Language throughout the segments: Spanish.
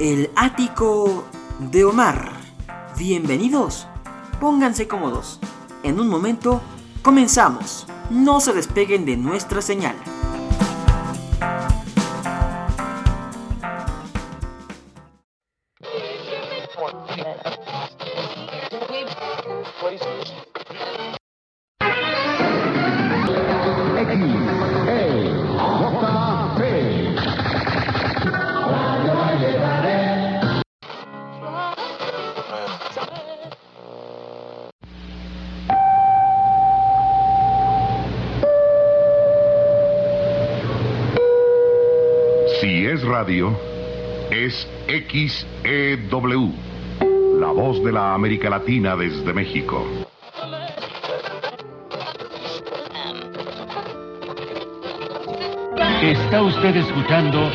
El ático de Omar. Bienvenidos. Pónganse cómodos. En un momento comenzamos. No se despeguen de nuestra señal. XEW, la voz de la América Latina desde México. Está usted escuchando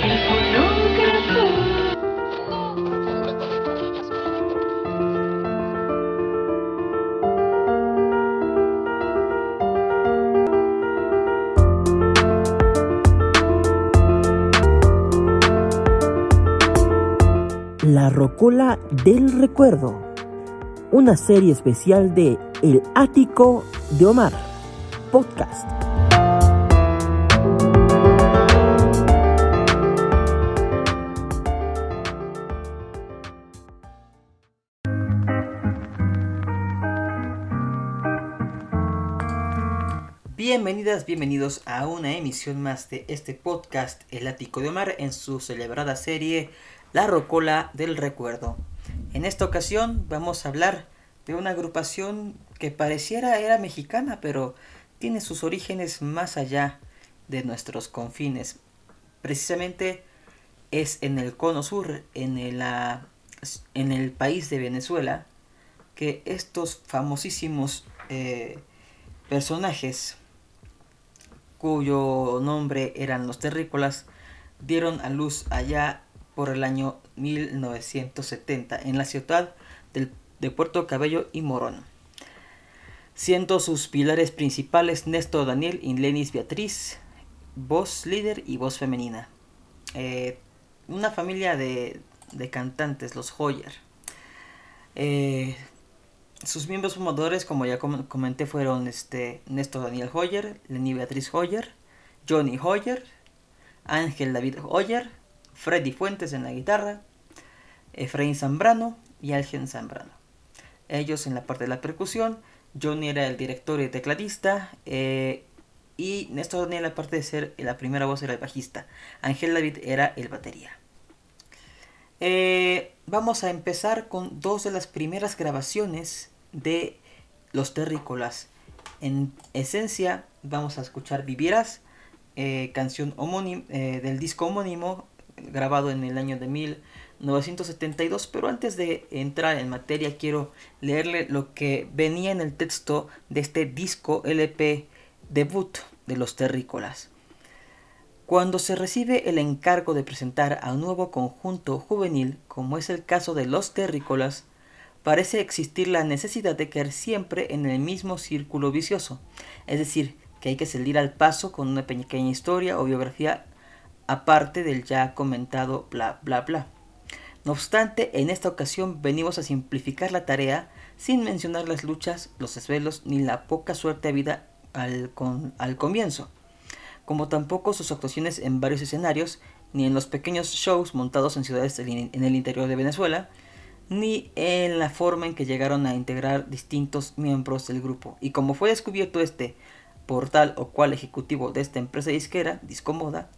La Rocola del Recuerdo. Una serie especial de El Ático de Omar. Podcast. Bienvenidas, bienvenidos a una emisión más de este podcast El Ático de Omar en su celebrada serie La Rocola del Recuerdo. En esta ocasión vamos a hablar de una agrupación que pareciera era mexicana, pero tiene sus orígenes más allá de nuestros confines. Precisamente es en el cono sur, en el, ah, en el país de Venezuela, que estos famosísimos eh, personajes cuyo nombre eran los terrícolas, dieron a luz allá por el año 1970 en la ciudad de Puerto Cabello y Morón. Siendo sus pilares principales Néstor Daniel y Lenis Beatriz, voz líder y voz femenina. Eh, una familia de, de cantantes, los Hoyer. Eh, sus miembros fundadores, como ya com- comenté, fueron este, Néstor Daniel Hoyer, Lenny Beatriz Hoyer, Johnny Hoyer, Ángel David Hoyer, Freddy Fuentes en la guitarra, Efraín Zambrano y Algen Zambrano. Ellos en la parte de la percusión, Johnny era el director y tecladista, eh, y Néstor Daniel, aparte de ser la primera voz, era el bajista. Ángel David era el batería. Eh, vamos a empezar con dos de las primeras grabaciones de Los Terrícolas. En esencia, vamos a escuchar Vivieras, eh, canción eh, del disco homónimo, grabado en el año de 1972. Pero antes de entrar en materia, quiero leerle lo que venía en el texto de este disco LP debut de Los Terrícolas. Cuando se recibe el encargo de presentar a un nuevo conjunto juvenil, como es el caso de los terrícolas, parece existir la necesidad de caer siempre en el mismo círculo vicioso, es decir, que hay que salir al paso con una pequeña historia o biografía aparte del ya comentado bla bla bla. No obstante, en esta ocasión venimos a simplificar la tarea sin mencionar las luchas, los desvelos ni la poca suerte habida al, con- al comienzo como tampoco sus actuaciones en varios escenarios, ni en los pequeños shows montados en ciudades en el interior de Venezuela, ni en la forma en que llegaron a integrar distintos miembros del grupo. Y como fue descubierto este por tal o cual ejecutivo de esta empresa disquera, Discomoda,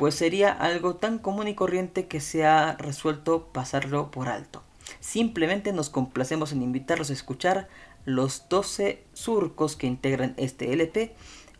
pues sería algo tan común y corriente que se ha resuelto pasarlo por alto. Simplemente nos complacemos en invitarlos a escuchar los 12 surcos que integran este LP,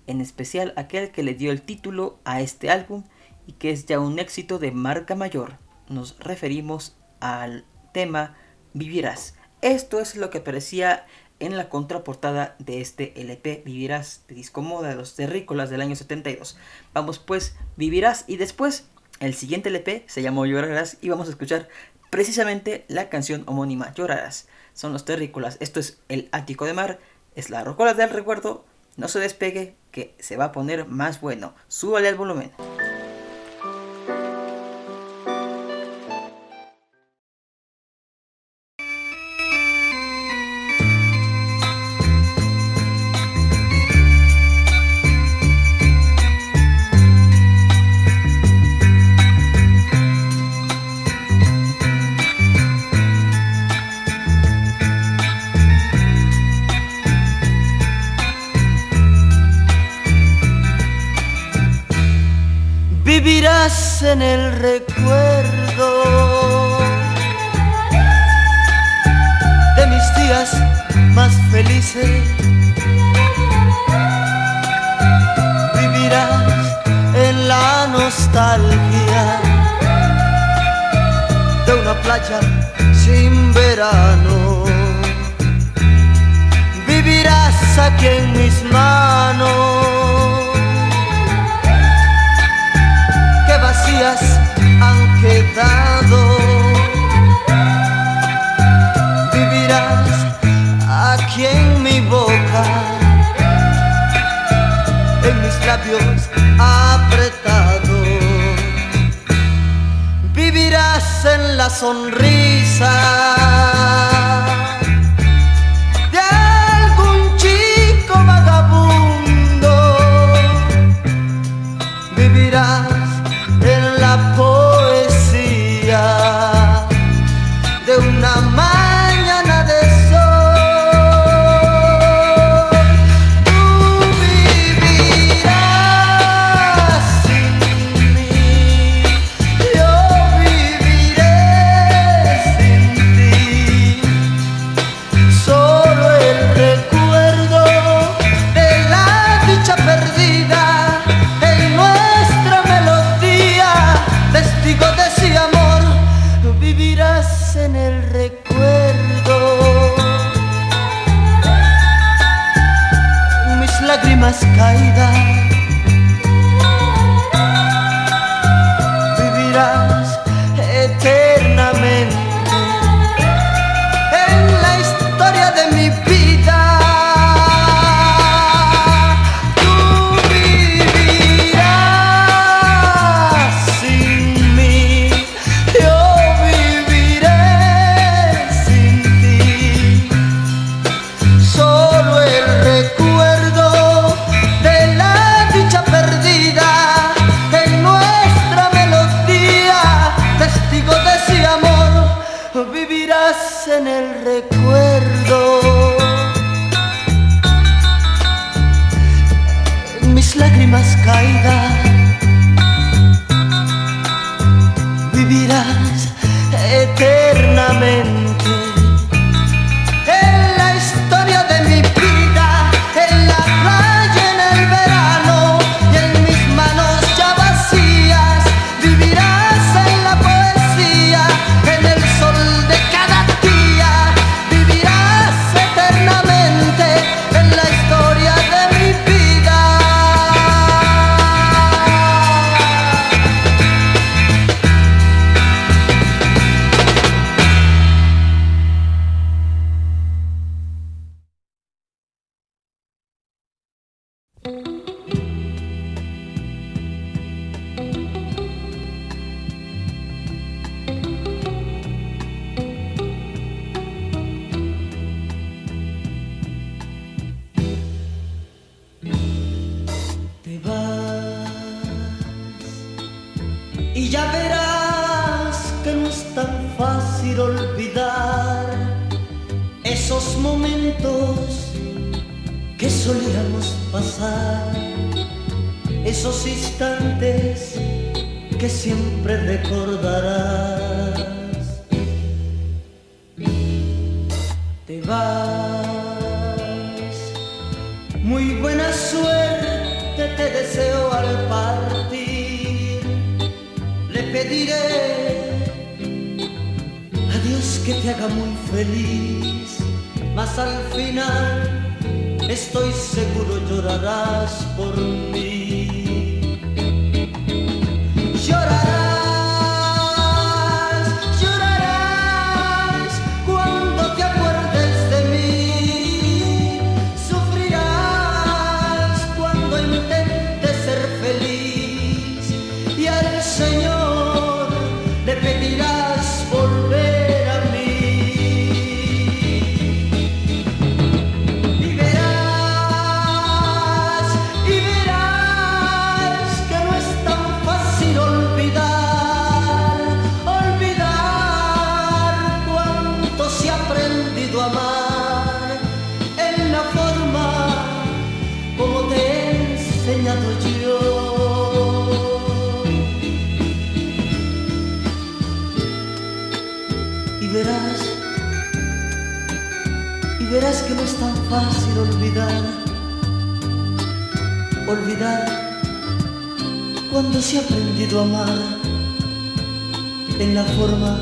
en especial aquel que le dio el título a este álbum y que es ya un éxito de marca mayor. Nos referimos al tema Vivirás. Esto es lo que aparecía en la contraportada de este LP Vivirás de Disco Moda de los Terrícolas del año 72. Vamos pues, Vivirás y después el siguiente LP se llamó Llorarás y vamos a escuchar precisamente la canción homónima Llorarás. Son los Terrícolas, esto es el Ático de Mar, es la Rocola del Recuerdo. No se despegue que se va a poner más bueno. Súbale al volumen. en el recuerdo de mis días más felices. Vivirás en la nostalgia de una playa sin verano. Vivirás aquí en mis manos han quedado. Vivirás aquí en mi boca, en mis labios apretados. Vivirás en la sonrisa. instantes que siempre recordarás. Te vas, muy buena suerte te deseo al partir. Le pediré a Dios que te haga muy feliz, mas al final estoy seguro llorarás por mí. Verás, y verás que no es tan fácil olvidar, olvidar cuando se ha aprendido a amar en la forma,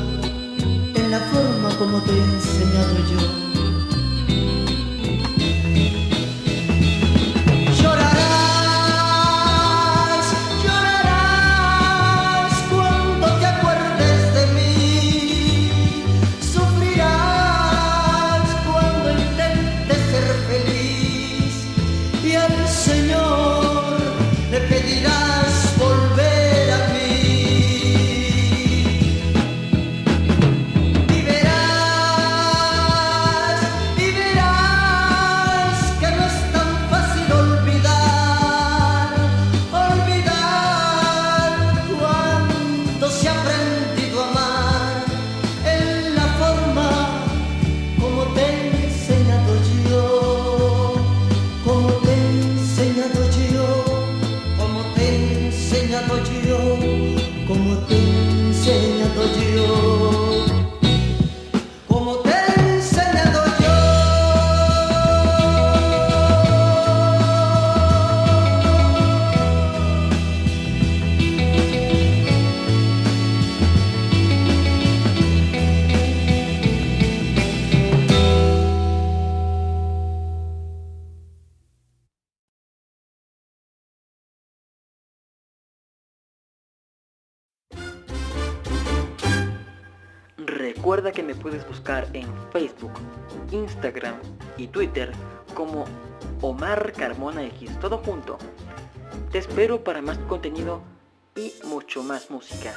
en la forma como te he enseñado yo. Puedes buscar en Facebook, Instagram y Twitter como Omar Carmona X, todo junto. Te espero para más contenido y mucho más música.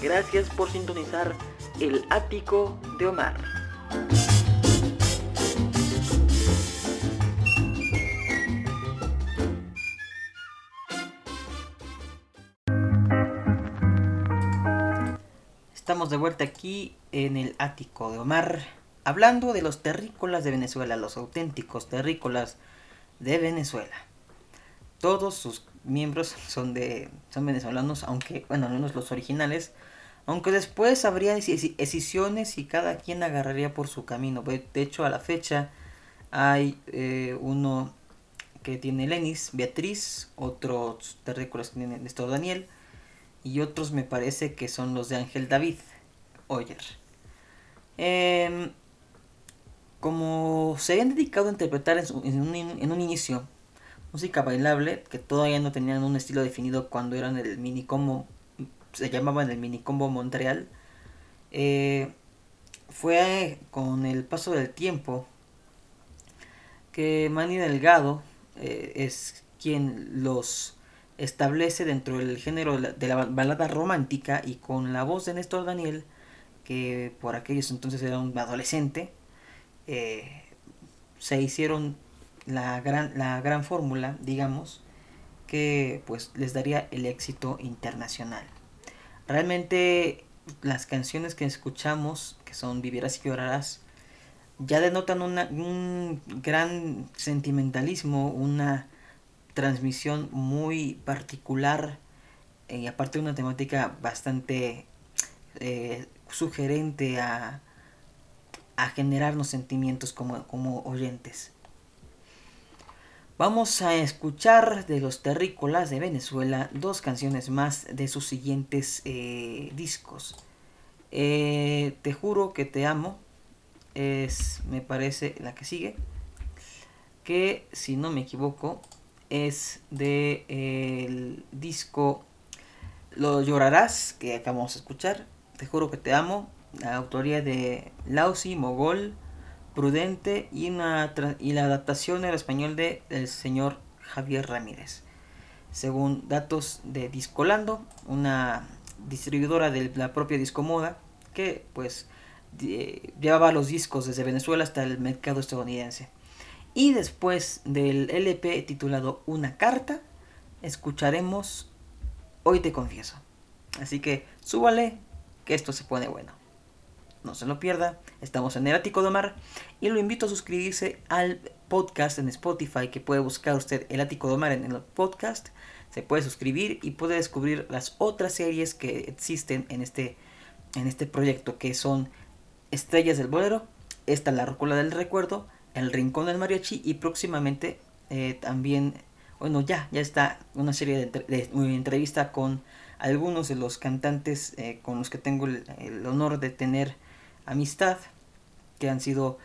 Gracias por sintonizar el ático de Omar. De vuelta aquí en el ático de Omar, hablando de los terrícolas de Venezuela, los auténticos terrícolas de Venezuela. Todos sus miembros son de son venezolanos, aunque bueno, al menos los originales, aunque después habría escisiones y cada quien agarraría por su camino. De hecho, a la fecha hay eh, uno que tiene Lenis, Beatriz, otros terrícolas que tiene Néstor Daniel y otros me parece que son los de Ángel David Oyer. Em, como se habían dedicado a interpretar en, un, inicio música bailable, que todavía no tenían un estilo definido cuando eran el minicombo, se llamaban el minicombo Montreal, eh, fue con el paso del tiempo que Manny Delgado eh, es quien los establece dentro del género de la balada romántica y con la voz de Néstor Daniel, que por aquellos entonces era un adolescente, eh, se hicieron la gran, la gran fórmula, digamos, que pues les daría el éxito internacional. Realmente las canciones que escuchamos, que son Vivirás y Llorarás, ya denotan un gran sentimentalismo, una transmisión muy particular eh, y aparte una temática bastante eh, sugerente a, a generarnos sentimientos como, como oyentes. Vamos a escuchar de los terrícolas de Venezuela dos canciones más de sus siguientes eh, discos. te juro que te amo. Es, me parece, la que sigue. Que si no me equivoco, es de el disco Lo llorarás, que acabamos de escuchar. Te juro que te amo. La autoría de Lausi, Mogol, Prudente y, la adaptación al español de el señor Javier Ramírez. Según datos de Discolando, una distribuidora de la propia Discomoda, que pues llevaba los discos desde Venezuela hasta el mercado estadounidense. Y después del LP titulado Una carta, escucharemos Hoy te confieso. Así que súbale, que esto se pone bueno. No se lo pierda, estamos en el Ático de y lo invito a suscribirse al podcast en Spotify que puede buscar usted el Ático de Omar en el podcast. Se puede suscribir y puede descubrir las otras series que existen en este, en este proyecto que son Estrellas del Bolero, esta La Rúcula del Recuerdo, El Rincón del Mariachi y próximamente eh, también, bueno, ya, ya está una serie de, de, entrevista con algunos de los cantantes eh, con los que tengo el, el, honor de tener amistad, que han sido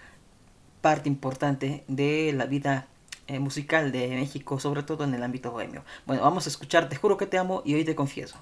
parte importante de la vida eh, musical de México, sobre todo en el ámbito bohemio. Bueno, vamos a escuchar Te juro que te amo y hoy te confieso.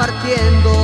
partiendo.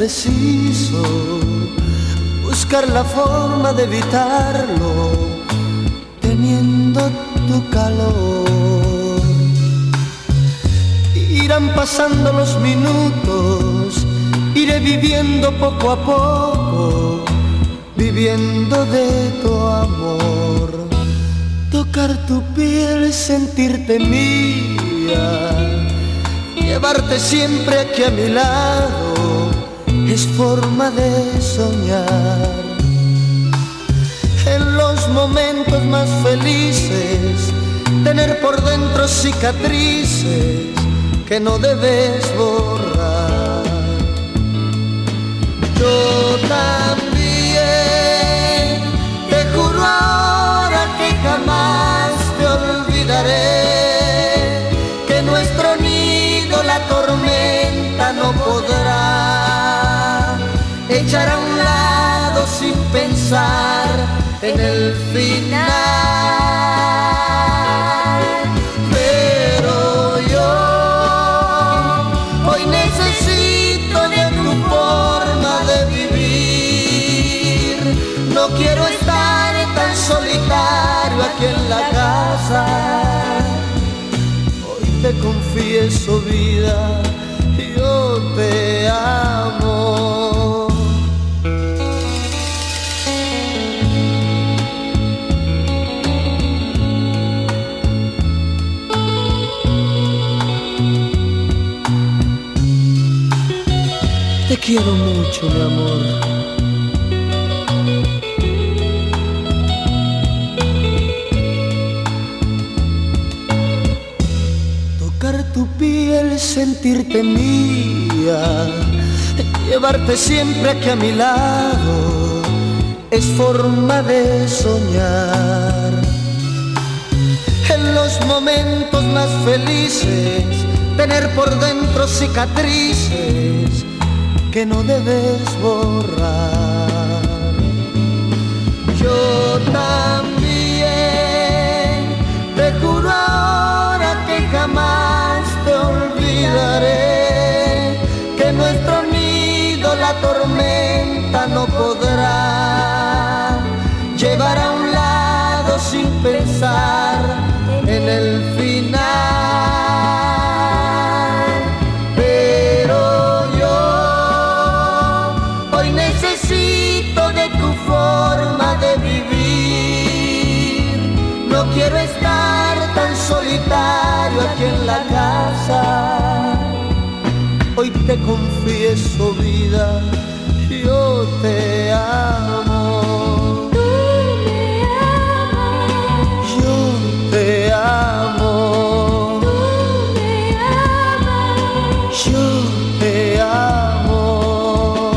Preciso buscar la forma de evitarlo, teniendo tu calor. Irán pasando los minutos, iré viviendo poco a poco, viviendo de tu amor. Tocar tu piel, sentirte mía Llevarte siempre aquí a mi lado es forma de soñar. En los momentos más felices, tener por dentro cicatrices que no debes borrar. Yo también te juro ahora que jamás te olvidaré en el final. Pero yo hoy necesito de tu forma de vivir. No quiero estar tan solitario aquí en la casa. Hoy te confieso vida te amo. Quiero mucho, mi amor. tu piel, sentirte mía, llevarte siempre aquí a mi lado, es forma de soñar. En los momentos más felices, tener por dentro cicatrices que no debes borrar. Yo también te juro ahora que jamás que te confieso vida, yo te amo. me amas. Yo te amo. me amas. Yo te amo.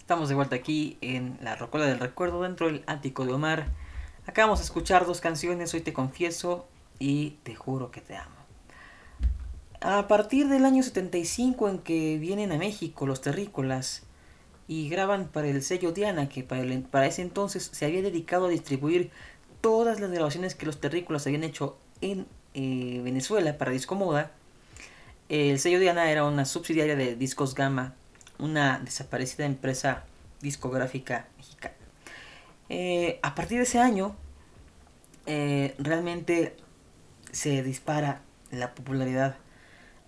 Estamos de vuelta aquí en la Rocola del Recuerdo dentro del ático de Omar. Acabamos de escuchar dos canciones, Hoy te confieso y Te juro que te amo. A partir del año 75 en que vienen a México los terrícolas y graban para el sello Diana, que para, ese entonces se había dedicado a distribuir todas las grabaciones que los terrícolas habían hecho en eh, Venezuela para Disco Moda, el sello Diana era una subsidiaria de Discos Gama, una desaparecida empresa discográfica mexicana. Eh, a partir de ese año, eh, realmente se dispara la popularidad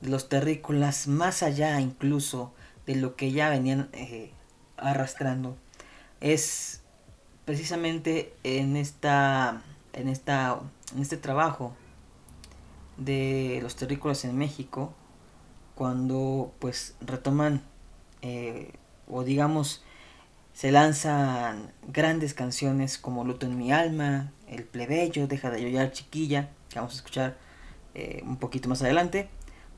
de los terrícolas más allá incluso de lo que ya venían eh, arrastrando. Es precisamente en esta, en esta, en este trabajo de los terrícolas en México cuando pues retoman o digamos se lanzan grandes canciones como Luto en mi alma, El plebeyo, Deja de llorar chiquilla, que vamos a escuchar eh, un poquito más adelante,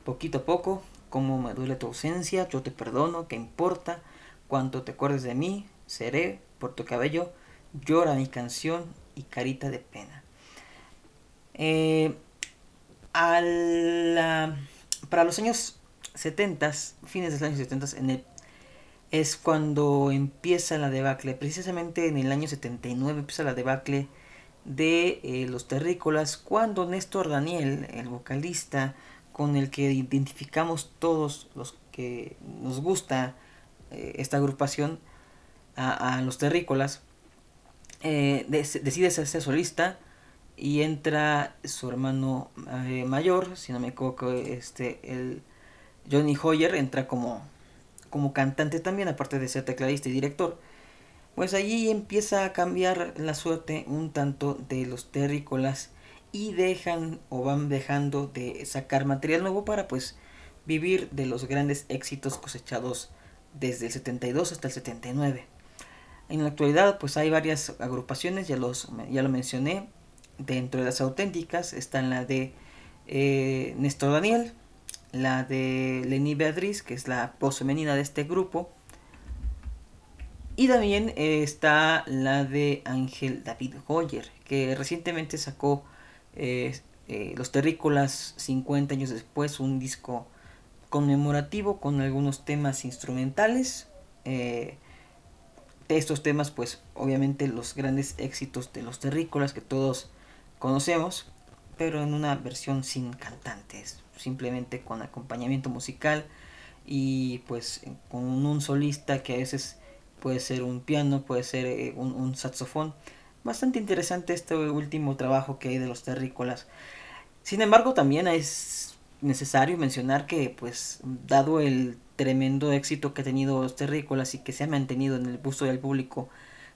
poquito a poco, Cómo me duele tu ausencia, Yo te perdono, ¿qué importa? Cuánto te acuerdes de mí, Seré, por tu cabello, Llora mi canción y Carita de pena. Eh, para los años 70, fines de los años 70, en el es cuando empieza la debacle. Precisamente en el año 79 empieza la debacle de eh, los terrícolas cuando Néstor Daniel, el vocalista con el que identificamos todos los que nos gusta eh, esta agrupación a, a los terrícolas, eh, decide hacerse solista y entra su hermano mayor, si no me equivoco, este, el Johnny Hoyer entra como, como cantante también, aparte de ser tecladista y director. Pues allí empieza a cambiar la suerte un tanto de los terrícolas y dejan o van dejando de sacar material nuevo para pues vivir de los grandes éxitos cosechados desde el 72 hasta el 79. En la actualidad pues hay varias agrupaciones, ya, los, ya lo mencioné, dentro de las auténticas están la de eh, Néstor Daniel, la de Lenny Beatriz, que es la voz femenina de este grupo, y también eh, está la de Ángel David Hoyer, que recientemente sacó eh, eh, Los Terrícolas 50 años después, un disco conmemorativo con algunos temas instrumentales. de estos temas, pues obviamente los grandes éxitos de Los Terrícolas que todos conocemos, pero en una versión sin cantantes, simplemente con acompañamiento musical y pues con un solista que a veces puede ser un piano, puede ser eh, un, saxofón. Bastante interesante este último trabajo que hay de los terrícolas. Sin embargo, también es necesario mencionar que, pues, dado el tremendo éxito que ha tenido los terrícolas y que se ha mantenido en el gusto del público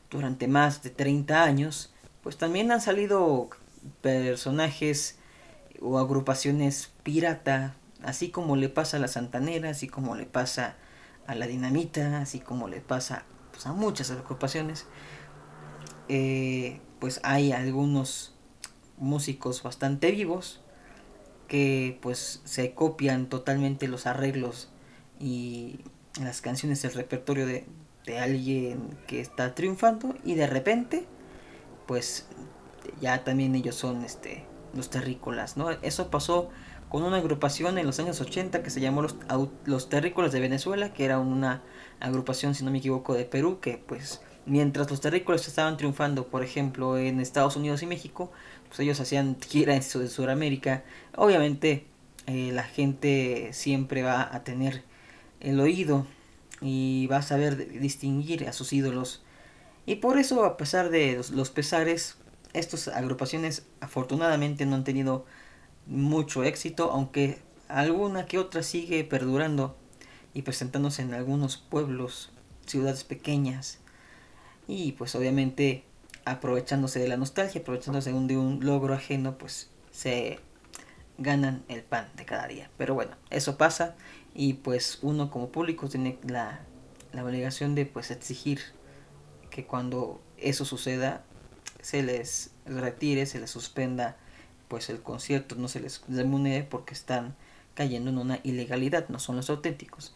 durante más de 30 años, pues también han salido personajes o agrupaciones pirata, así como le pasa a la Santanera, así como le pasa a la Dinamita, así como le pasa pues, a muchas agrupaciones. Eh, pues hay algunos músicos bastante vivos que pues se copian totalmente los arreglos y las canciones del repertorio de, de alguien que está triunfando y de repente pues ya también ellos son este los terrícolas, ¿no? Eso pasó con una agrupación en los años 80 que se llamó los, los Terrícolas de Venezuela, que era una agrupación, si no me equivoco, de Perú, que pues mientras los terrícolas estaban triunfando, por ejemplo, en Estados Unidos y México, pues ellos hacían gira en Sudamérica. Obviamente eh, la gente siempre va a tener el oído y va a saber distinguir a sus ídolos. Y por eso, a pesar de los pesares, estas agrupaciones afortunadamente no han tenido mucho éxito, aunque alguna que otra sigue perdurando y presentándose en algunos pueblos, ciudades pequeñas. Y pues obviamente aprovechándose de la nostalgia, aprovechándose de un, logro ajeno, pues se ganan el pan de cada día. Pero bueno, eso pasa y pues uno como público tiene la, la obligación de pues exigir que cuando eso suceda se les retire, se les suspenda pues el concierto, no se les remunere porque están cayendo en una ilegalidad, no son los auténticos.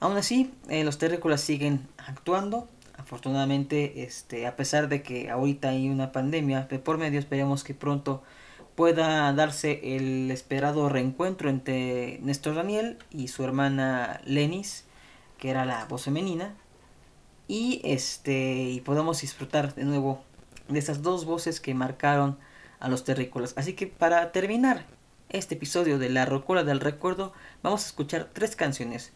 Aún así, eh, los terrícolas siguen actuando. Afortunadamente, este, a pesar de que ahorita hay una pandemia de por medio, esperemos que pronto pueda darse el esperado reencuentro entre Néstor Daniel y su hermana Lenis, que era la voz femenina, y este y podamos disfrutar de nuevo de esas dos voces que marcaron a los terrícolas. Así que para terminar este episodio de La Rocola del Recuerdo, vamos a escuchar tres canciones.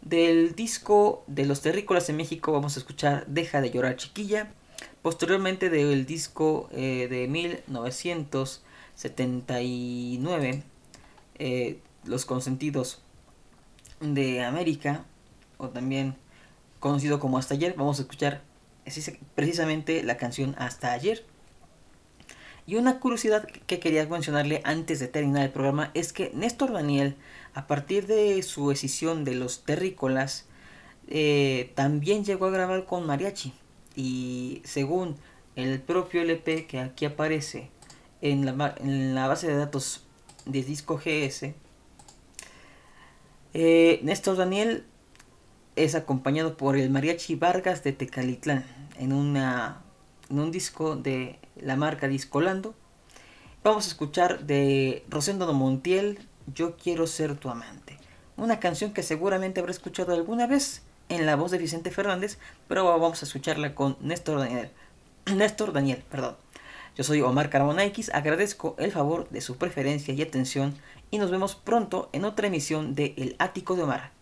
Del disco de los terrícolas en México vamos a escuchar Deja de llorar chiquilla. Posteriormente del disco eh, de 1979, eh, Los Consentidos de América, o también conocido como Hasta ayer, vamos a escuchar precis- precisamente la canción Hasta ayer. Y una curiosidad que quería mencionarle antes de terminar el programa es que Néstor Daniel, a partir de su decisión de los terrícolas, eh, también llegó a grabar con mariachi. Y según el propio LP que aquí aparece en la, en la base de datos de disco GS, eh, Néstor Daniel es acompañado por el mariachi Vargas de Tecalitlán en, una, en un disco de la marca Discolando. Vamos a escuchar de Rosendo Montiel, Yo quiero ser tu amante. Una canción que seguramente habrá escuchado alguna vez en la voz de Vicente Fernández, pero vamos a escucharla con Néstor Daniel. Néstor Daniel, perdón. Yo soy Omar Carmona agradezco el favor de su preferencia y atención y nos vemos pronto en otra emisión de El Ático de Omar.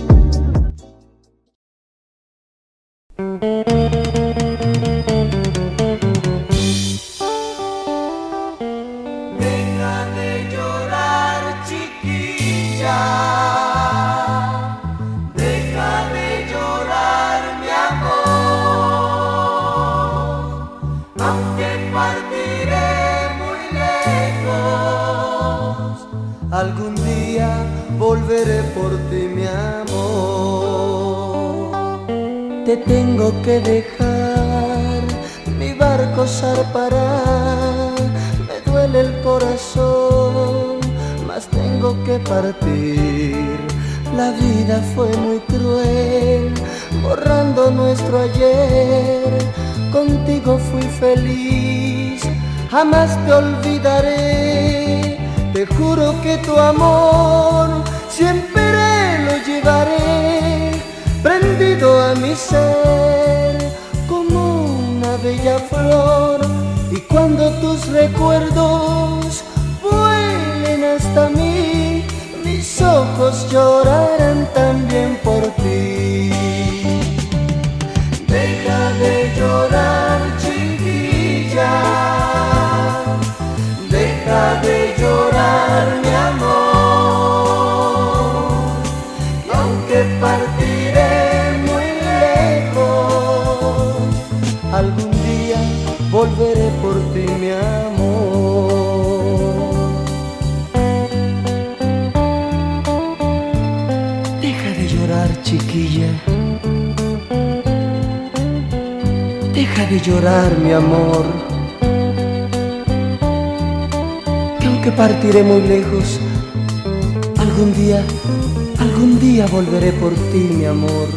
Tengo que dejar, mi barco zarpará. Me duele el corazón, mas tengo que partir. La vida fue muy cruel, borrando nuestro ayer. Contigo fui feliz, jamás te olvidaré. Te juro que tu amor siempre lo llevaré prendido a mi ser como una bella flor. Y cuando tus recuerdos vuelen hasta mí mis ojos llorarán también por ti. Deja de llorar chiquilla. Deja de llorar mi amor. Aunque partiré Deja de llorar, mi amor. Que aunque partiré muy lejos, algún día Algún día volveré por ti, mi amor.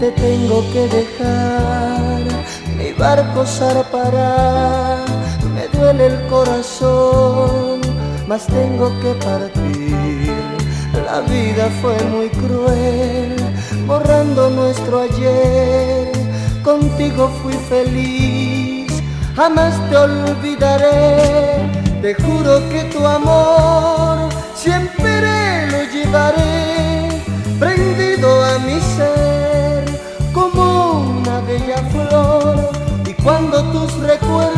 Te tengo que dejar, mi barco zarpará. Me duele el corazón, mas tengo que partir. La vida fue muy cruel, borrando nuestro ayer. Contigo fui feliz, jamás te olvidaré. Te juro que tu amor siempre lo llevaré. Prendido a mi ser como una bella flor. Y cuando tus recuerdos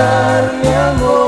llorar, mi amor.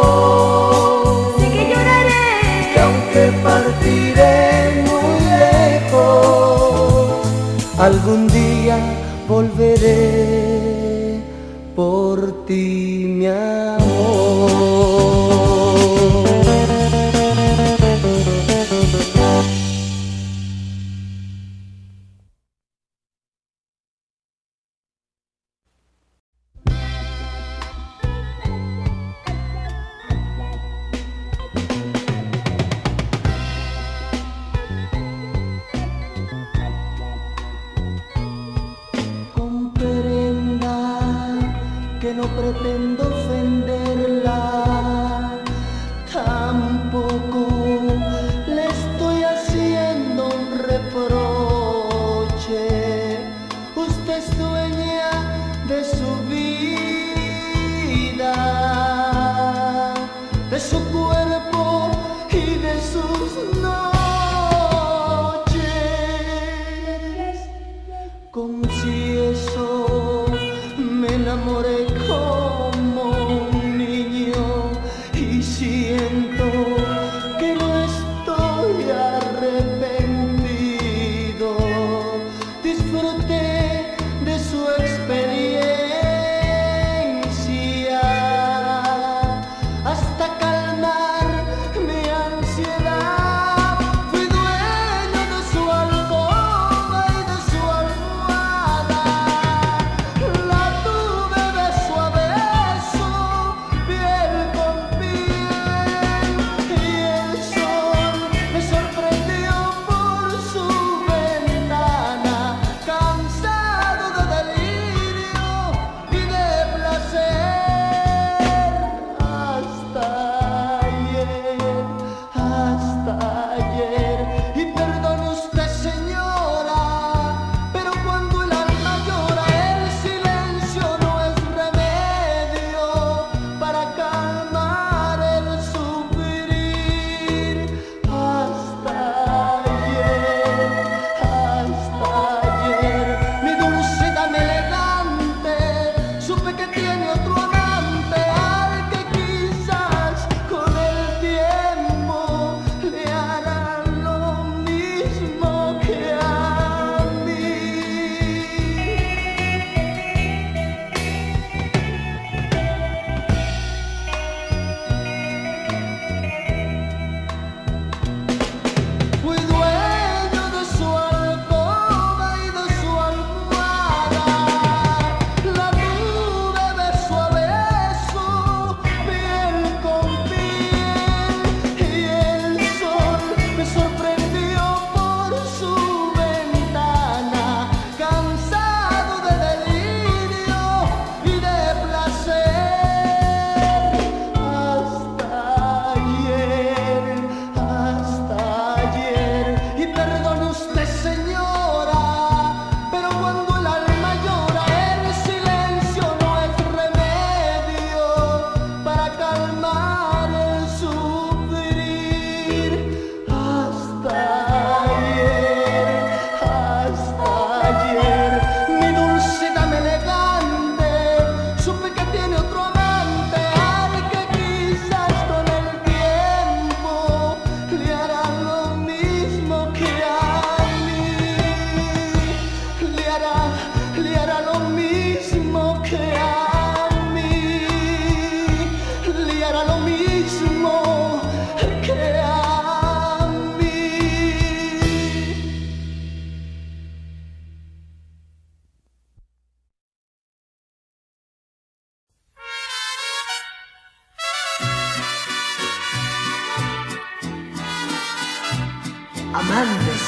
Amantes.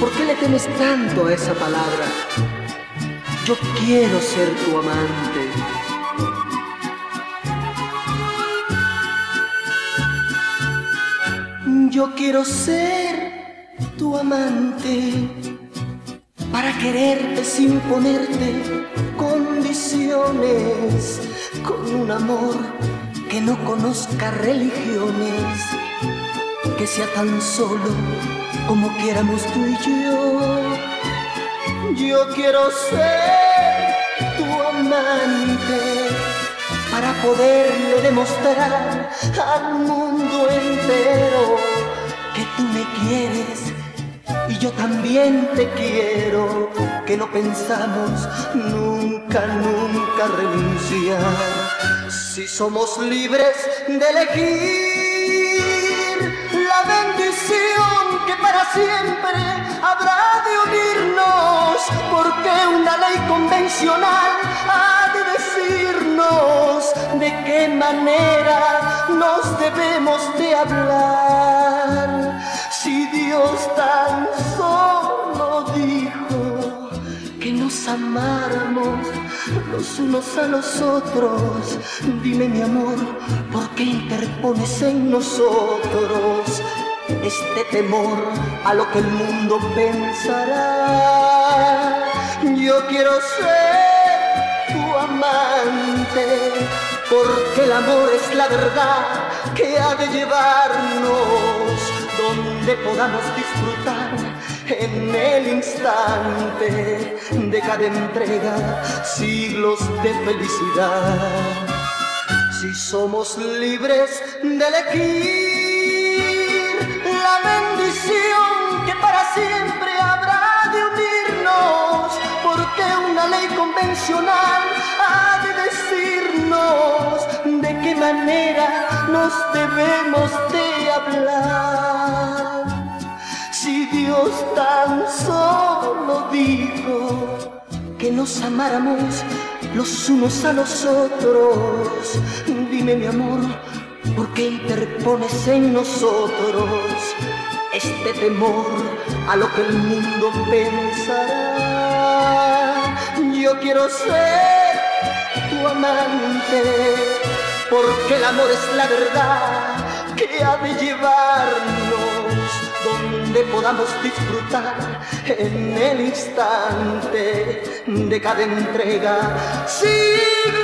¿Por qué le temes tanto a esa palabra? Yo quiero ser tu amante. Yo quiero ser tu amante para quererte sin ponerte condiciones, con un amor que no conozca religiones, sea tan solo como quieramos tú y yo. Yo quiero ser tu amante para poderle demostrar al mundo entero que tú me quieres y yo también te quiero, que no pensamos nunca, nunca renunciar. Si somos libres de elegir siempre habrá de unirnos, porque una ley convencional ha de decirnos de qué manera nos debemos de hablar. Si Dios tan solo dijo que nos amáramos los unos a los otros, dime mi amor, ¿por qué interpones en nosotros este temor a lo que el mundo pensará? Yo quiero ser tu amante porque el amor es la verdad que ha de llevarnos donde podamos disfrutar en el instante de cada entrega siglos de felicidad. Si somos libres de elegir la bendición que para siempre habrá de unirnos, porque una ley convencional ha de decirnos de qué manera nos debemos de hablar. Si Dios tan solo dijo que nos amáramos los unos a los otros, dime mi amor, ¿por qué interpones en nosotros este temor a lo que el mundo pensará? Yo quiero ser tu amante, porque el amor es la verdad que ha de llevarnos donde podamos disfrutar en el instante de cada entrega siglos